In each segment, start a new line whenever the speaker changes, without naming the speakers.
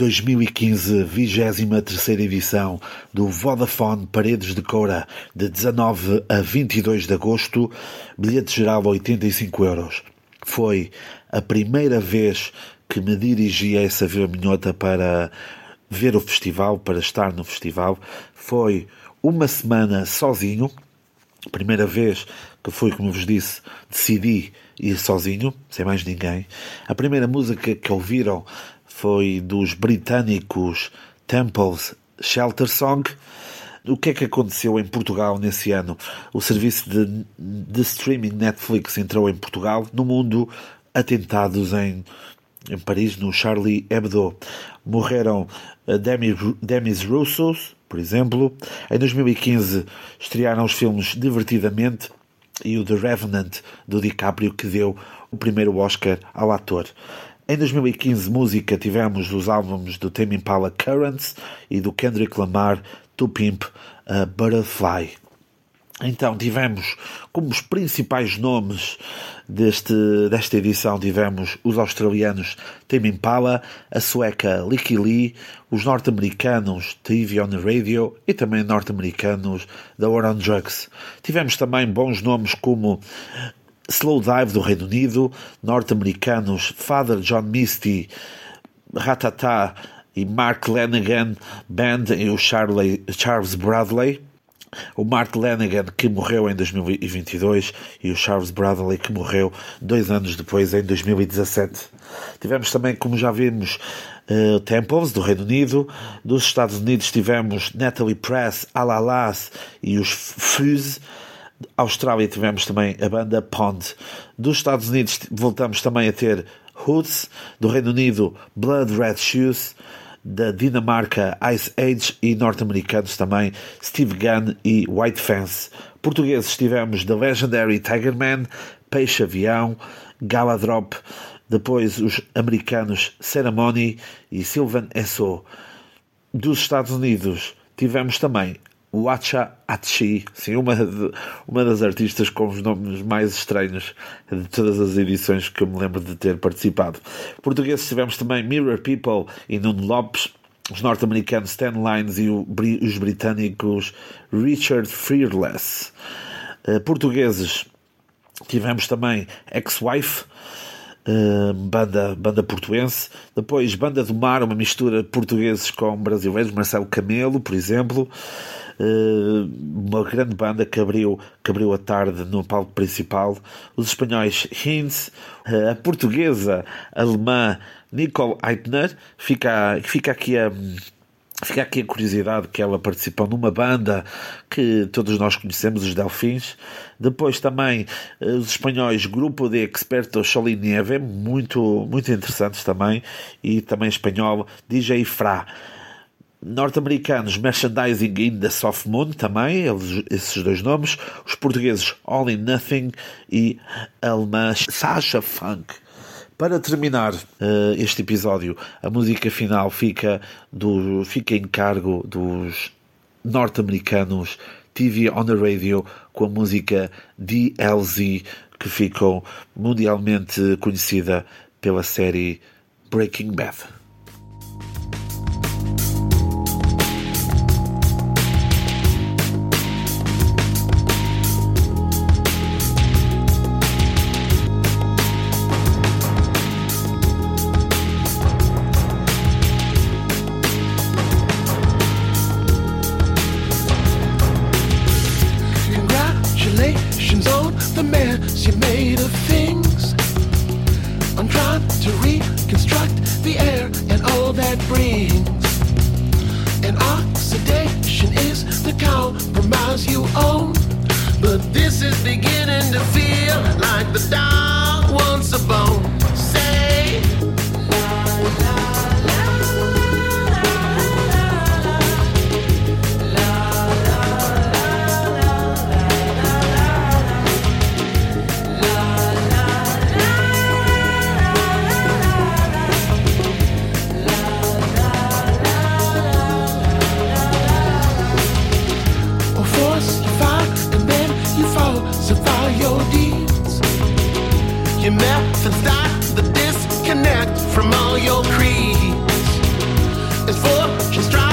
Dois mil e quinze, vigésima terceira edição do Vodafone Paredes de Coura, de 19 a 22 de agosto, bilhete geral 85 euros. Foi a primeira vez que me dirigi a essa Vila Minhota para ver o festival, para estar no festival. Foi uma semana sozinho, primeira vez que foi, como vos disse, decidi ir sozinho, sem mais ninguém. A primeira música que ouviram foi dos britânicos Temples Shelter Song. O que é que aconteceu em Portugal nesse ano? O serviço de, de streaming Netflix entrou em Portugal. No mundo, atentados em, em Paris, no Charlie Hebdo. Morreram eh, Demis, Demis Roussos, por exemplo. Em 2015 estrearam os filmes Divertidamente e o The Revenant do DiCaprio, que deu o primeiro Oscar ao ator. Em 2015, música, tivemos os álbuns do Tame Impala Currents e do Kendrick Lamar To Pimp Butterfly. Então tivemos como os principais nomes deste, desta edição tivemos os australianos Tame Impala, a sueca Licky Lee, os norte-americanos TV on Radio e também norte-americanos da War on Drugs. Tivemos também bons nomes como Slow Dive do Reino Unido, norte-americanos Father John Misty, Ratata e Mark Lanigan Band e o Charlie, Charles Bradley. O Mark Lanigan que morreu em 2022 e o Charles Bradley que morreu dois anos depois, em 2017. Tivemos também, como já vimos, uh, Temples, do Reino Unido. Dos Estados Unidos tivemos Natalie Press, Alalas e os Fuse. Austrália tivemos também a banda Pond. Dos Estados Unidos voltamos também a ter Hoods. Do Reino Unido, Blood Red Shoes. Da Dinamarca, Ice Age. E norte-americanos também, Steve Gunn e White Fence. Portugueses tivemos The Legendary Tiger Man, Peixe Avião, Galadrop, depois os americanos Ceremony e Sylvan Esso. Dos Estados Unidos tivemos também Wacha Achi, sim, uma, de, uma das artistas com os nomes mais estranhos de todas as edições que eu me lembro de ter participado. Portugueses tivemos também Mirror People e Nuno Lopes, os norte-americanos Stan Lines e os britânicos Richard Fearless. Uh, portugueses tivemos também Ex-Wife, uh, banda, banda portuense. Depois Banda do Mar, uma mistura portugueses com brasileiros, Marcelo Camelo, por exemplo. Uh, uma grande banda que abriu, que abriu a tarde no palco principal. Os espanhóis Hinz, a portuguesa alemã Nicole Eitner. Fica, fica aqui a. Fica aqui a curiosidade que ela participou numa banda que todos nós conhecemos, os Delfins. Depois também eh, os espanhóis Grupo de Expertos Solinieve, muito, muito interessantes também. E também espanhol DJ Fra. Norte-americanos Merchandising in the Soft Moon também, eles, esses dois nomes. Os portugueses All in Nothing e alemã Sasha Funk. Para terminar uh, este episódio, a música final fica, do, fica em cargo dos norte-americanos TV on the Radio com a música DLZ, que ficou mundialmente conhecida pela série Breaking Bad.
that brings your deeds. Your methods start the disconnect from all your creeds. As fortune strives.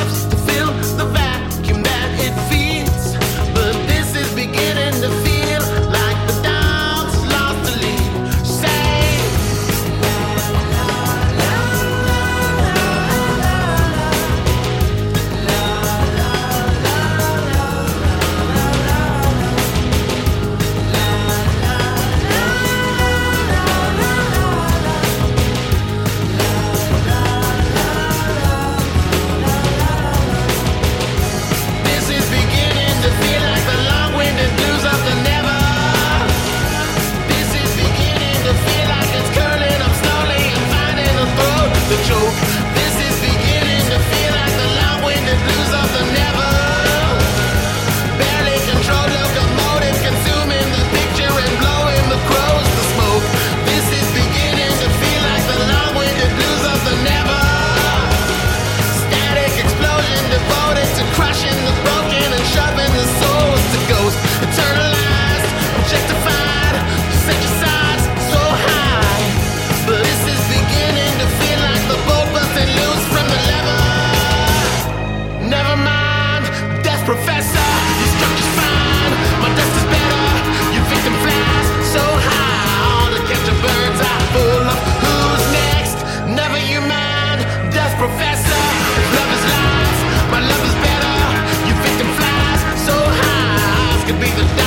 could be the